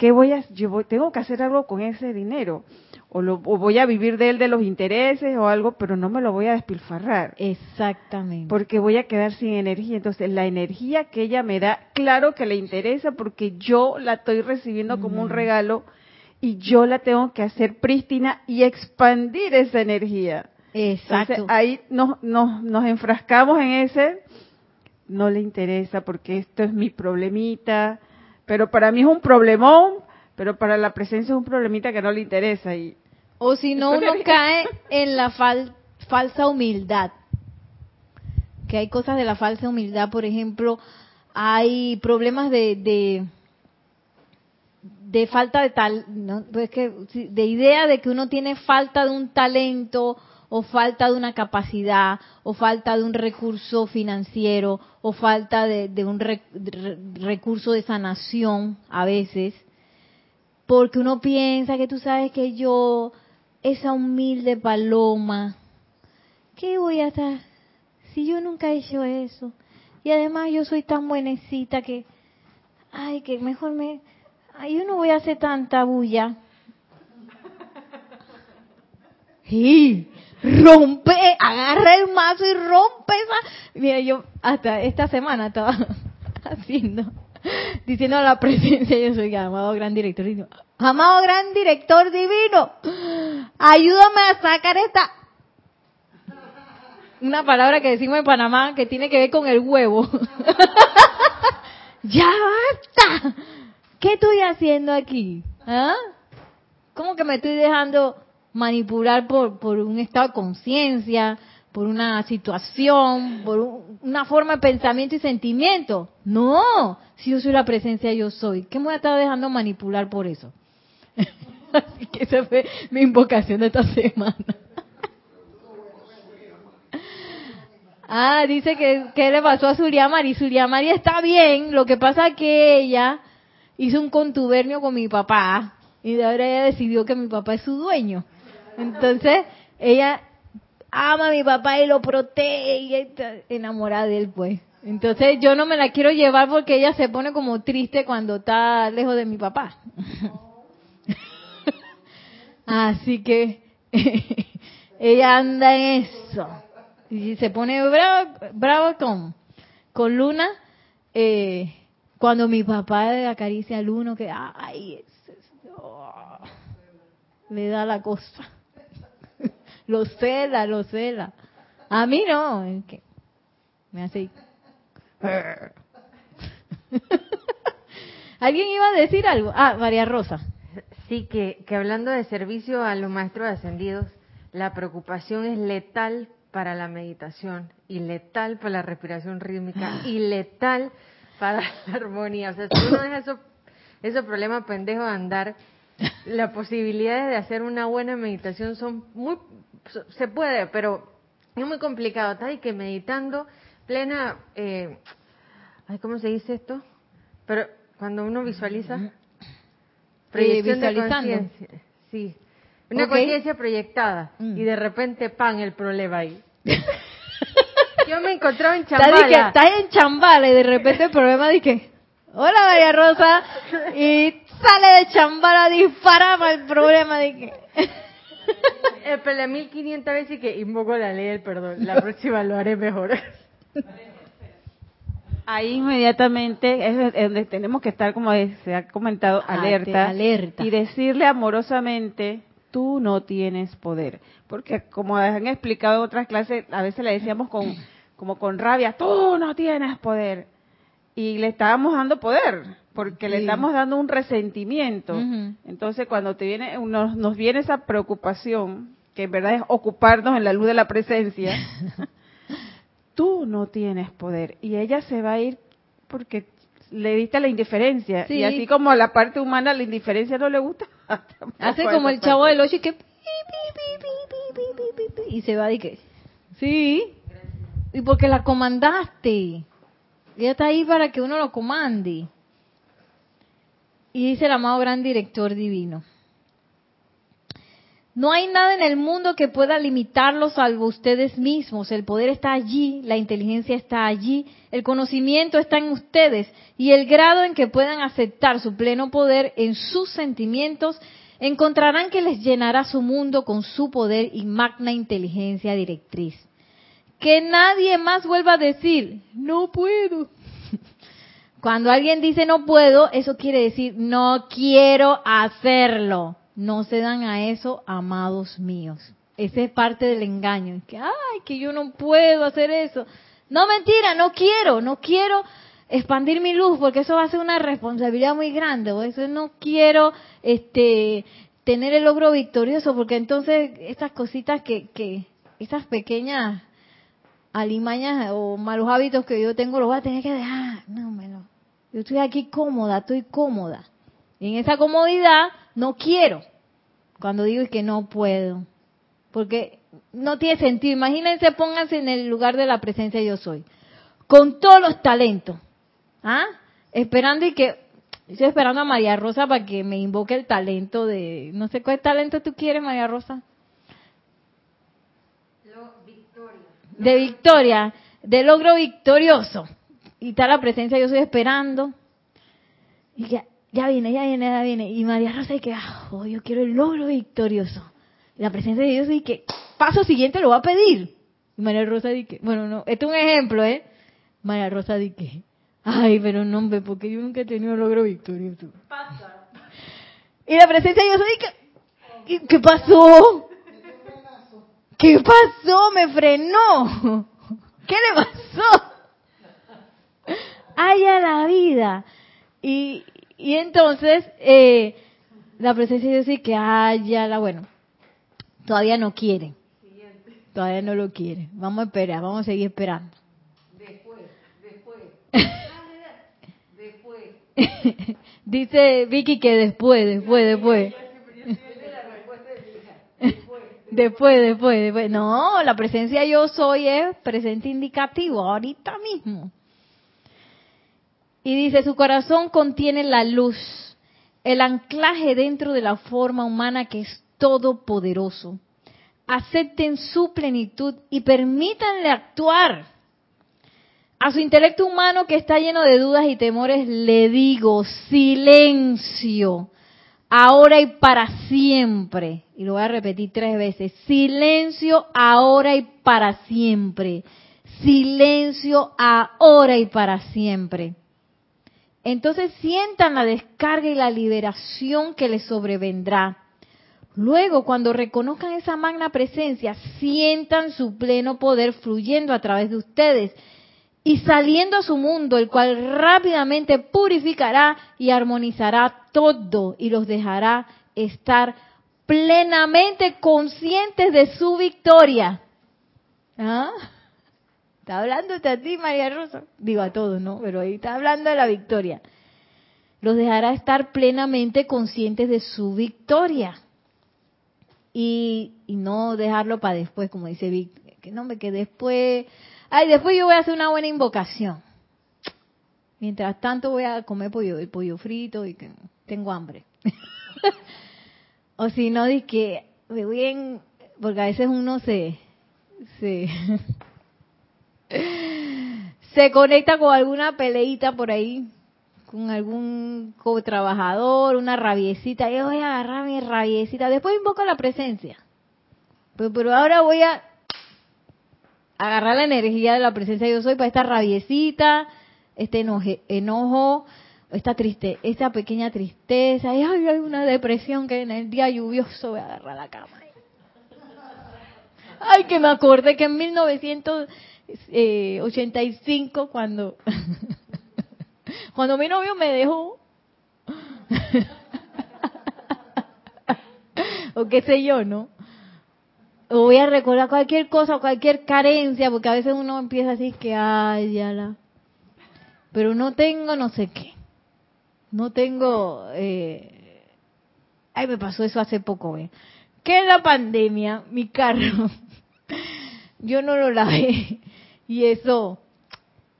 ¿qué voy a, yo tengo que hacer algo con ese dinero? O, lo, voy a vivir de él de los intereses o algo, pero no me lo voy a despilfarrar. Exactamente. Porque voy a quedar sin energía. Entonces, la energía que ella me da, claro que le interesa porque yo la estoy recibiendo como un regalo y yo la tengo que hacer prístina y expandir esa energía. Exacto. Entonces, ahí nos, nos, nos enfrascamos en ese, no le interesa porque esto es mi problemita, pero para mí es un problemón, pero para la presencia es un problemita que no le interesa. y O si no, uno cae en la falsa humildad. Que hay cosas de la falsa humildad, por ejemplo, hay problemas de, de de falta de tal, ¿no? pues que, de idea de que uno tiene falta de un talento o falta de una capacidad o falta de un recurso financiero o falta de, un recurso de sanación a veces, porque uno piensa que tú sabes que yo, esa humilde paloma, ¿qué voy a hacer si yo nunca he hecho eso? Y además yo soy tan buenecita que, ay, que mejor me Ay, yo no voy a hacer tanta bulla. Y rompe, agarra el mazo y rompe esa. Mira, yo hasta esta semana estaba haciendo, diciendo a la presencia, yo soy amado gran director divino. Amado gran director divino, ayúdame a sacar esta. Una palabra que decimos en Panamá que tiene que ver con el huevo. ya basta ¿qué estoy haciendo aquí? ¿Ah? ¿Cómo que me estoy dejando manipular por, por un estado de conciencia, por una situación, por una forma de pensamiento y sentimiento? No, si yo soy la presencia, yo soy. ¿Qué me voy a estar dejando manipular por eso? Así que esa fue mi invocación de esta semana. Ah, dice que, ¿qué le pasó a Suriamari? Suriamari está bien, lo que pasa es que ella hizo un contubernio con mi papá y de ahora ella decidió que mi papá es su dueño. Entonces, ella ama a mi papá y lo protege y está enamorada de él, pues. Entonces, yo no me la quiero llevar porque ella se pone como triste cuando está lejos de mi papá. Así que ella anda en eso. Y se pone bravo, bravo con, con Luna. Eh, cuando mi papá acaricia al uno, que ay, oh, le da la cosa. Lo cela, lo cela. A mí no, es que me hace. ¿Alguien iba a decir algo? Ah, María Rosa. Sí, que, que hablando de servicio a los maestros ascendidos, la preocupación es letal para la meditación y letal para la respiración rítmica y letal para la armonía. O sea, si uno deja esos, esos problemas pendejos de andar, las posibilidades de hacer una buena meditación son muy, se puede, pero es muy complicado. Está ahí que meditando plena, eh, ¿cómo se dice esto? Pero cuando uno visualiza, proyección de conciencia, sí, una conciencia proyectada mm. y de repente pan el problema ahí. Yo me encontraba en Chambala. Estás en Chambala y de repente el problema dije, hola María Rosa, y sale de Chambala, disparaba el problema de El 1500 veces y que invoco la ley del perdón. La próxima lo haré mejor. Ahí inmediatamente es donde tenemos que estar, como se ha comentado, ah, alerta, alerta. y decirle amorosamente, tú no tienes poder. Porque como han explicado en otras clases, a veces le decíamos con, como con rabia, tú no tienes poder. Y le estábamos dando poder, porque le estamos dando un resentimiento. Entonces cuando te viene, nos, nos viene esa preocupación, que en verdad es ocuparnos en la luz de la presencia, tú no tienes poder. Y ella se va a ir porque le diste la indiferencia. Y así como a la parte humana la indiferencia no le gusta. Hace como el chavo del ocho que y se va y que sí y porque la comandaste ella está ahí para que uno lo comande y dice el amado gran director divino No hay nada en el mundo que pueda limitarlos salvo ustedes mismos. El poder está allí, la inteligencia está allí, el conocimiento está en ustedes y el grado en que puedan aceptar su pleno poder en sus sentimientos encontrarán que les llenará su mundo con su poder y magna inteligencia directriz. Que nadie más vuelva a decir, no puedo. Cuando alguien dice no puedo, eso quiere decir no quiero hacerlo. No se dan a eso, amados míos. Ese es parte del engaño. Que, ay, que yo no puedo hacer eso. No, mentira, no quiero, no quiero expandir mi luz porque eso va a ser una responsabilidad muy grande. O eso no quiero este, tener el logro victorioso porque entonces estas cositas que, que estas pequeñas alimañas o malos hábitos que yo tengo los voy a tener que dejar. No, me lo, yo estoy aquí cómoda, estoy cómoda. Y en esa comodidad no quiero. Cuando digo que no puedo. Porque no tiene sentido. Imagínense, pónganse en el lugar de la presencia yo soy. Con todos los talentos. ¿Ah? Esperando y que... Estoy esperando a María Rosa para que me invoque el talento de... No sé cuál talento tú quieres, María Rosa. De victoria. De logro victorioso. Y está la presencia, yo estoy esperando. Y ya, viene, ya viene, ya viene. Y María Rosa dice que, oh, yo quiero el logro victorioso. la presencia de Dios dice que, paso siguiente lo va a pedir. Y María Rosa dice, bueno, no, esto es un ejemplo, ¿eh? María Rosa dice, ay, pero no, hombre, porque yo nunca he tenido logro victorioso. Pasa. Y la presencia de Dios dice, ¿qué pasó? ¿Qué pasó? Me frenó. ¿Qué le pasó? Haya la vida. Y, y entonces, eh, la presencia dice que haya la, bueno, todavía no quiere. Todavía no lo quiere. Vamos a esperar, vamos a seguir esperando. Después, después. después. Dice Vicky que después, después, después. Después, después, después. No, la presencia yo soy es presente indicativo, ahorita mismo. Y dice, su corazón contiene la luz, el anclaje dentro de la forma humana que es todopoderoso. Acepten su plenitud y permítanle actuar. A su intelecto humano que está lleno de dudas y temores le digo, silencio, ahora y para siempre. Y lo voy a repetir tres veces, silencio ahora y para siempre. Silencio ahora y para siempre. Entonces sientan la descarga y la liberación que les sobrevendrá. Luego, cuando reconozcan esa magna presencia, sientan su pleno poder fluyendo a través de ustedes y saliendo a su mundo, el cual rápidamente purificará y armonizará todo y los dejará estar plenamente conscientes de su victoria. ¿Ah? Está hablando a ti, María Rosa. Digo a todos, ¿no? Pero ahí está hablando de la victoria. Los dejará estar plenamente conscientes de su victoria. Y, no dejarlo para después, como dice Vic. Que no, me que después... Ay, después yo voy a hacer una buena invocación. Mientras tanto voy a comer pollo, el pollo frito y que tengo hambre. o si no, di que me voy en... Porque a veces uno se... se se conecta con alguna peleita por ahí, con algún co-trabajador, una rabiecita, yo voy a agarrar mi rabiecita, después invoco la presencia. Pero, ahora voy a agarrar la energía de la presencia yo soy para esta rabiecita, este enojo, esta triste, esta pequeña tristeza, y hay una depresión que en el día lluvioso voy a agarrar la cama. Ay, que me acordé que en 1900 eh, 85 cuando cuando mi novio me dejó o qué sé yo, ¿no? O voy a recordar cualquier cosa, cualquier carencia, porque a veces uno empieza así que, ay, ya la... Pero no tengo no sé qué. No tengo... Eh... Ay, me pasó eso hace poco, ¿eh? Que la pandemia, mi carro, yo no lo lavé y eso,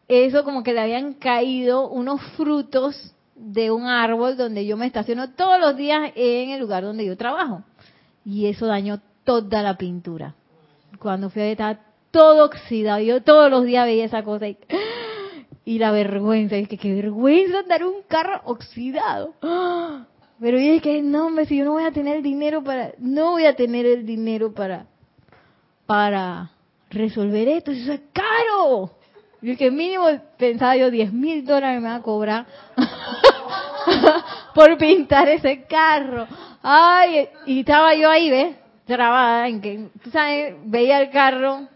eso como que le habían caído unos frutos de un árbol donde yo me estaciono todos los días en el lugar donde yo trabajo. y eso dañó toda la pintura. Cuando fui a estaba todo oxidado. Yo todos los días veía esa cosa y, y la vergüenza. Es que qué vergüenza andar un carro oxidado. Pero yo dije, no, hombre, si yo no voy a tener el dinero para, no voy a tener el dinero para, para resolver esto, eso es caro. Y que mínimo pensaba yo 10 mil dólares me va a cobrar por pintar ese carro. Ay, y estaba yo ahí, ¿ves? Trabada en que, tú sabes, veía el carro,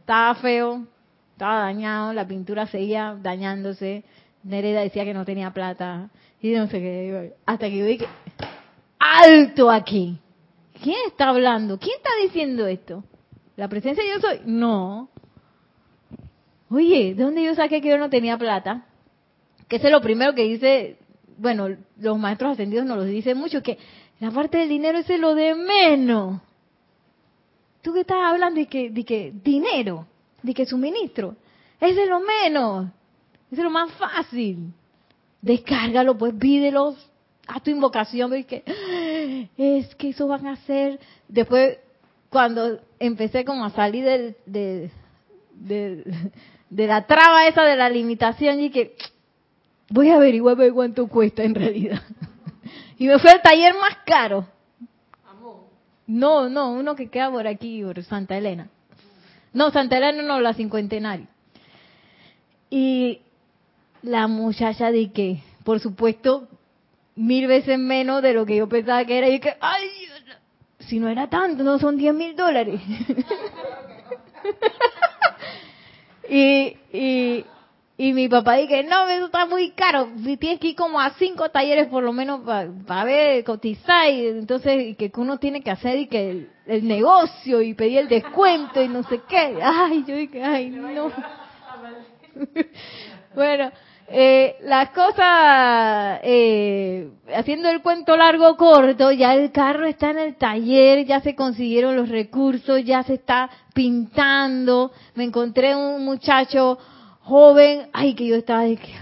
estaba feo, estaba dañado, la pintura seguía dañándose. Nereda decía que no tenía plata. Y no sé qué. Hasta que yo dije, alto aquí. ¿Quién está hablando? ¿Quién está diciendo esto? ¿La presencia yo soy? No. Oye, ¿de dónde yo saqué que yo no tenía plata? Que ese es lo primero que dice, bueno, los maestros ascendidos nos lo dicen mucho, que la parte del dinero es lo de menos. Tú que estás hablando de que, de que dinero, de que suministro, es de lo menos, es lo más fácil. Descárgalo, pues pídelo, haz tu invocación, es que, es que eso van a hacer. Después, cuando empecé como a salir del, de, de, la traba esa de la limitación, y que voy a averiguar cuánto cuesta en realidad. Y me fue al taller más caro. No, no, uno que queda por aquí, por Santa Elena. No, Santa Elena no, la cincuentenaria. Y la muchacha de que, por supuesto, mil veces menos de lo que yo pensaba que era. Y que, ay, si no era tanto, no son diez mil dólares. y, y, y mi papá dice, no, eso está muy caro, tienes que ir como a cinco talleres por lo menos para ver, cotizar, y entonces que uno tiene que hacer y que el, negocio y pedir el descuento y no sé qué. Ay, yo dije, ay, no. bueno, eh, las cosas, eh, haciendo el cuento largo corto, ya el carro está en el taller, ya se consiguieron los recursos, ya se está pintando. Me encontré un muchacho joven, ay, que yo estaba de que,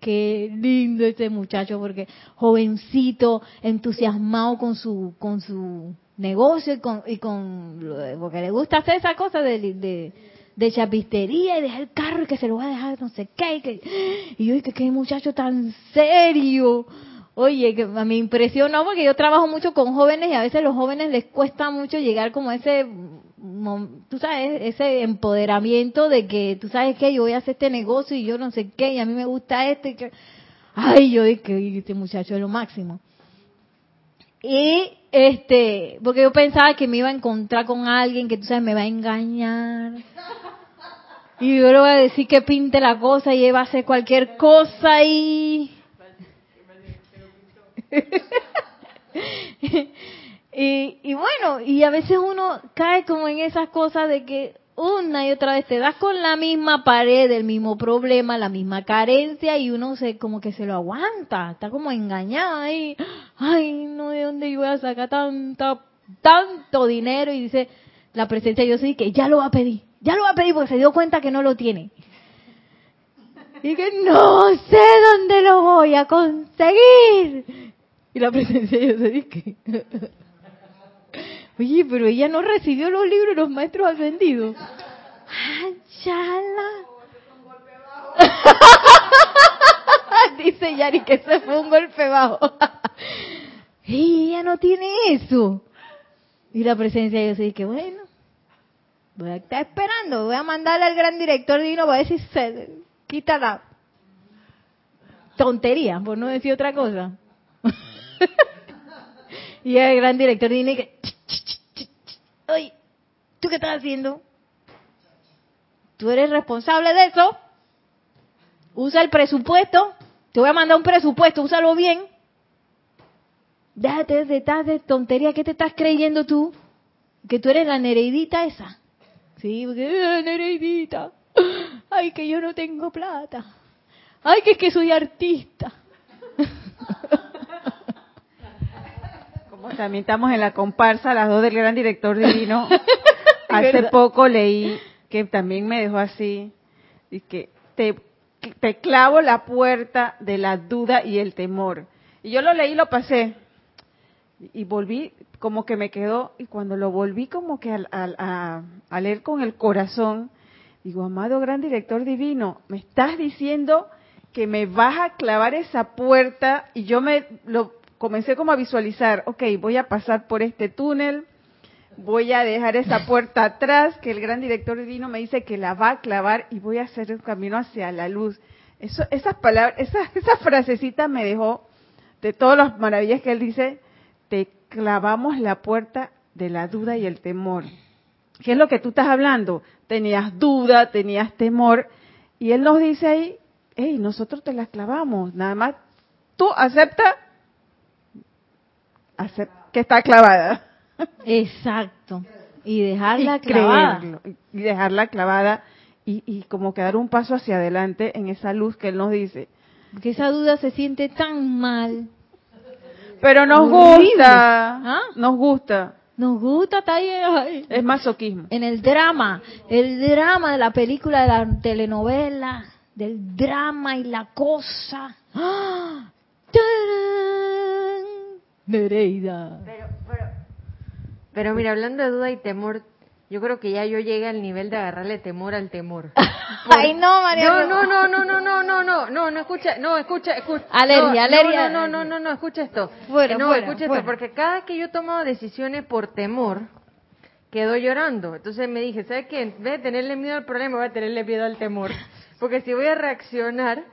qué lindo este muchacho, porque jovencito, entusiasmado con su, con su negocio y con, y con porque le gusta hacer esa cosa de, de, de chapistería y dejar el carro y que se lo va a dejar no sé qué, y, que, y yo dije, qué muchacho tan serio, Oye, que me impresionó porque yo trabajo mucho con jóvenes y a veces los jóvenes les cuesta mucho llegar como a ese, tú sabes, ese empoderamiento de que, tú sabes que yo voy a hacer este negocio y yo no sé qué y a mí me gusta este. Y que, ay, yo dije, este muchacho es lo máximo. Y este, porque yo pensaba que me iba a encontrar con alguien que tú sabes me va a engañar. Y yo le voy a decir que pinte la cosa y él va a hacer cualquier cosa y y, bueno, y a veces uno cae como en esas cosas de que una y otra vez te das con la misma pared, el mismo problema, la misma carencia y uno se como que se lo aguanta, está como engañado ahí. Ay, no, ¿de dónde yo voy a sacar tanto, tanto dinero? Y dice la presencia yo sí que ya lo va a pedir, ya lo va a pedir porque se dio cuenta que no lo tiene. Y que no sé dónde lo voy a conseguir. Y la presencia de Dios se dice Oye, pero ella no recibió los libros de los maestros ascendidos. ¡Ah, chala! Dice Yari que se fue un golpe bajo. y ella no tiene eso. Y la presencia de Dios dice, bueno, voy a estar esperando, voy a mandarle al gran director divino para ver si se quita la tontería, por no decir otra cosa. y el gran director dice que, oye, ¿tú qué estás haciendo? Tú eres responsable de eso. Usa el presupuesto. Te voy a mandar un presupuesto, úsalo bien. Déjate de estas de tontería. ¿Qué te estás creyendo tú? Que tú eres la nereidita esa. Sí, porque eh, nereidita. Ay, que yo no tengo plata. Ay, que es que soy artista. también estamos en la comparsa, las dos del gran director divino. Hace poco leí que también me dejó así, y que te, te clavo la puerta de la duda y el temor. Y yo lo leí y lo pasé. Y volví, como que me quedó, y cuando lo volví como que a, a leer con el corazón, digo, amado gran director divino, me estás diciendo que me vas a clavar esa puerta y yo me lo comencé como a visualizar, ok, voy a pasar por este túnel, voy a dejar esa puerta atrás, que el gran director divino me dice que la va a clavar y voy a hacer un camino hacia la luz. Eso, esas palabras, esa, esa frasecita me dejó de todas las maravillas que él dice, te clavamos la puerta de la duda y el temor. ¿Qué es lo que tú estás hablando? Tenías duda, tenías temor, y él nos dice ahí, hey, nosotros te la clavamos, nada más tú acepta, que está clavada. Exacto. Y dejarla clavada. y dejarla clavada y, y como que dar un paso hacia adelante en esa luz que él nos dice. Porque esa duda se siente tan mal. Pero nos gusta. ¿Ah? Nos gusta. Nos gusta, está ahí. Es masoquismo. En el drama, el drama de la película, de la telenovela, del drama y la cosa. ¡Ah! Nereida. Pero, pero, pero mira, hablando de duda y temor, yo creo que ya yo llegué al nivel de agarrarle temor al temor. Ay, no, María. No, no, no, no, no, no, no, no, no, no, escucha, no, escucha, escucha. Alergia, alergia. No, no, no, no, escucha esto. Fuera, no, escucha esto, porque cada que yo tomo decisiones por temor, quedo llorando. Entonces me dije, ¿sabes qué? En vez de tenerle miedo al problema, voy a tenerle miedo al temor. Porque si voy a reaccionar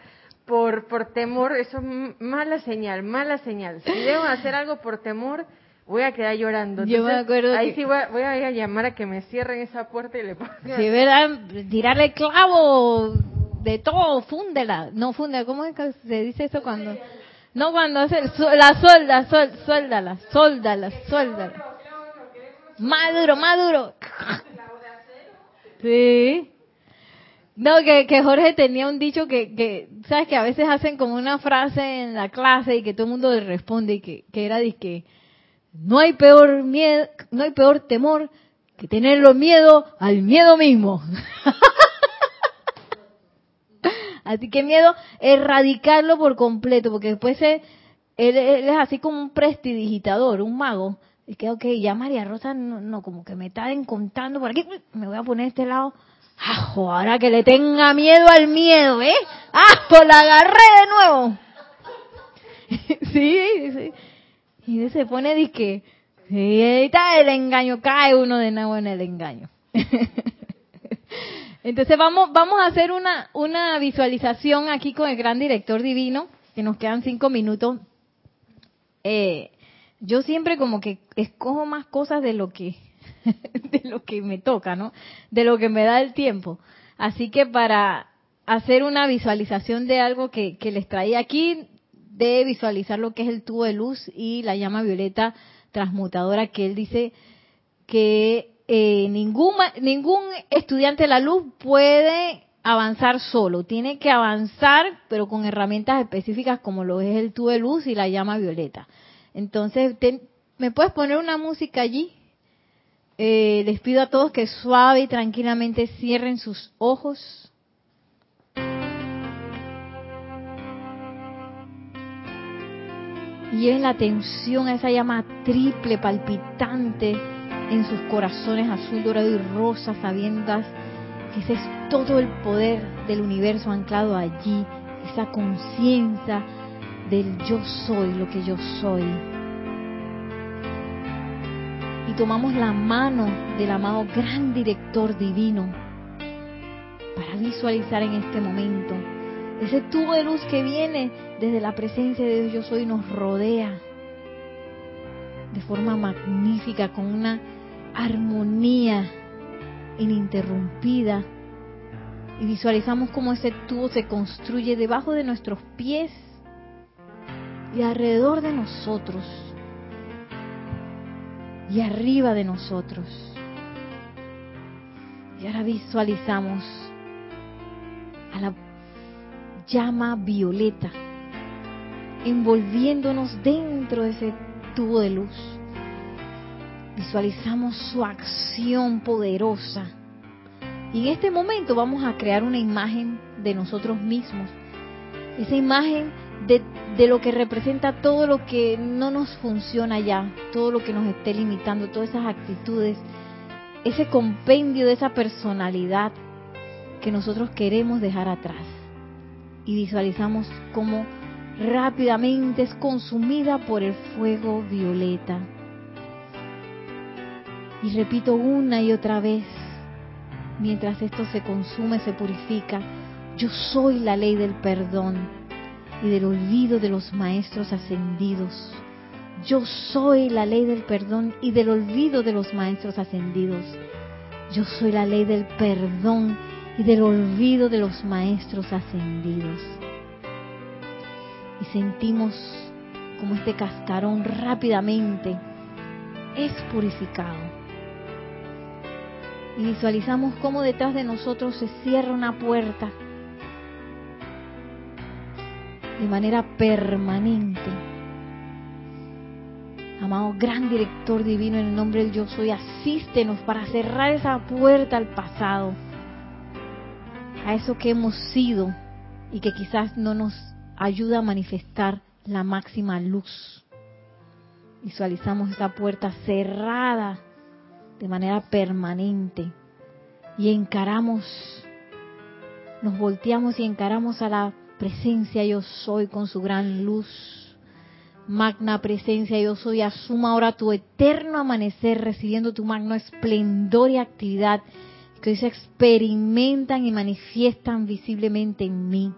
por, por temor, eso es mala señal, mala señal. Si debo hacer algo por temor, voy a quedar llorando. Yo me acuerdo ahí sí voy a, voy a, llamar a que me cierren esa puerta y le pongan... Sí, ¿verdad? Tirarle clavo de todo, fúndela. No, fúndela, ¿cómo es que se dice eso cuando...? No, cuando hace la solda, sol, suéldala, soldala, soldala. Maduro, maduro. Sí. No, que, que Jorge tenía un dicho que, que, ¿sabes? Que a veces hacen como una frase en la clase y que todo el mundo le responde y que, era de que no hay peor miedo, no hay peor temor que tenerlo miedo al miedo mismo. así que miedo, erradicarlo por completo, porque después él, es así como un prestidigitador, un mago. Y que, ok, ya María Rosa no, no, como que me está encontrando por aquí, me voy a poner este lado ¡Ajo! Ahora que le tenga miedo al miedo, ¿eh? ¡Ajo! La agarré de nuevo. sí, sí. Y se pone disque. Sí, está el engaño, cae uno de nuevo en el engaño. Entonces vamos, vamos a hacer una, una visualización aquí con el gran director divino, que nos quedan cinco minutos. Eh, yo siempre como que escojo más cosas de lo que de lo que me toca, ¿no? De lo que me da el tiempo. Así que para hacer una visualización de algo que, les traía aquí, de visualizar lo que es el tubo de luz y la llama violeta transmutadora, que él dice que eh, ningún, ningún estudiante de la luz puede avanzar solo, tiene que avanzar, pero con herramientas específicas como lo es el tubo de luz y la llama violeta. Entonces, ¿me puedes poner una música allí? Eh, les pido a todos que suave y tranquilamente cierren sus ojos. Y la atención a esa llama triple palpitante en sus corazones azul, dorado y rosa, sabiendo que ese es todo el poder del universo anclado allí, esa conciencia del yo soy, lo que yo soy y tomamos la mano del amado gran director divino para visualizar en este momento ese tubo de luz que viene desde la presencia de Dios yo soy nos rodea de forma magnífica con una armonía ininterrumpida. Y visualizamos cómo ese tubo se construye debajo de nuestros pies y alrededor de nosotros y arriba de nosotros. Y ahora visualizamos a la llama violeta envolviéndonos dentro de ese tubo de luz. Visualizamos su acción poderosa. Y en este momento vamos a crear una imagen de nosotros mismos. Esa imagen de, de, lo que representa todo lo que no nos funciona ya, todo lo que nos esté limitando, todas esas actitudes, ese compendio de esa personalidad que nosotros queremos dejar atrás. Y visualizamos cómo rápidamente es consumida por el fuego violeta. Y repito una y otra vez, mientras esto se consume, se purifica, yo soy la ley del perdón y del olvido de los maestros ascendidos. Yo soy la ley del perdón y del olvido de los maestros ascendidos. Yo soy la ley del perdón y del olvido de los maestros ascendidos. Y sentimos como este cascarón rápidamente es purificado. Y visualizamos cómo detrás de nosotros se cierra una puerta de manera permanente. Amado gran director divino en el nombre del yo soy, asístenos para cerrar esa puerta al pasado, a eso que hemos sido y que quizás no nos ayuda a manifestar la máxima luz. Visualizamos esa puerta cerrada de manera permanente y encaramos, nos volteamos y encaramos a la presencia yo soy con su gran luz. Magna presencia yo soy, asuma ahora tu eterno amanecer recibiendo tu magno esplendor y actividad que hoy se experimentan y manifiestan visiblemente en mí.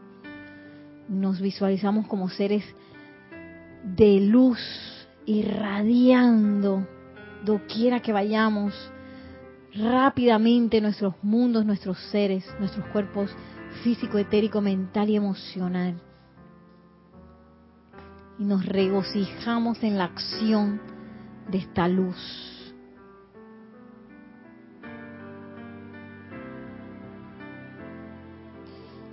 Nos visualizamos como seres de luz irradiando doquiera que vayamos rápidamente nuestros mundos, nuestros seres, nuestros cuerpos físico, etérico, mental y emocional. Y nos regocijamos en la acción de esta luz.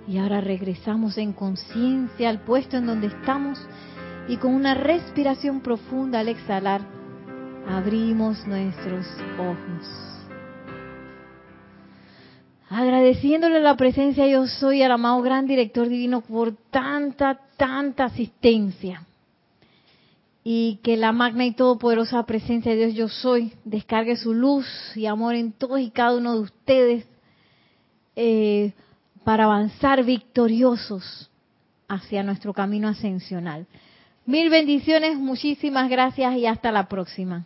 Y ahora regresamos en conciencia al puesto en donde estamos y con una respiración profunda al exhalar abrimos nuestros ojos agradeciéndole la presencia yo soy al amado gran director divino por tanta, tanta asistencia. Y que la magna y todopoderosa presencia de Dios yo soy descargue su luz y amor en todos y cada uno de ustedes eh, para avanzar victoriosos hacia nuestro camino ascensional. Mil bendiciones, muchísimas gracias y hasta la próxima.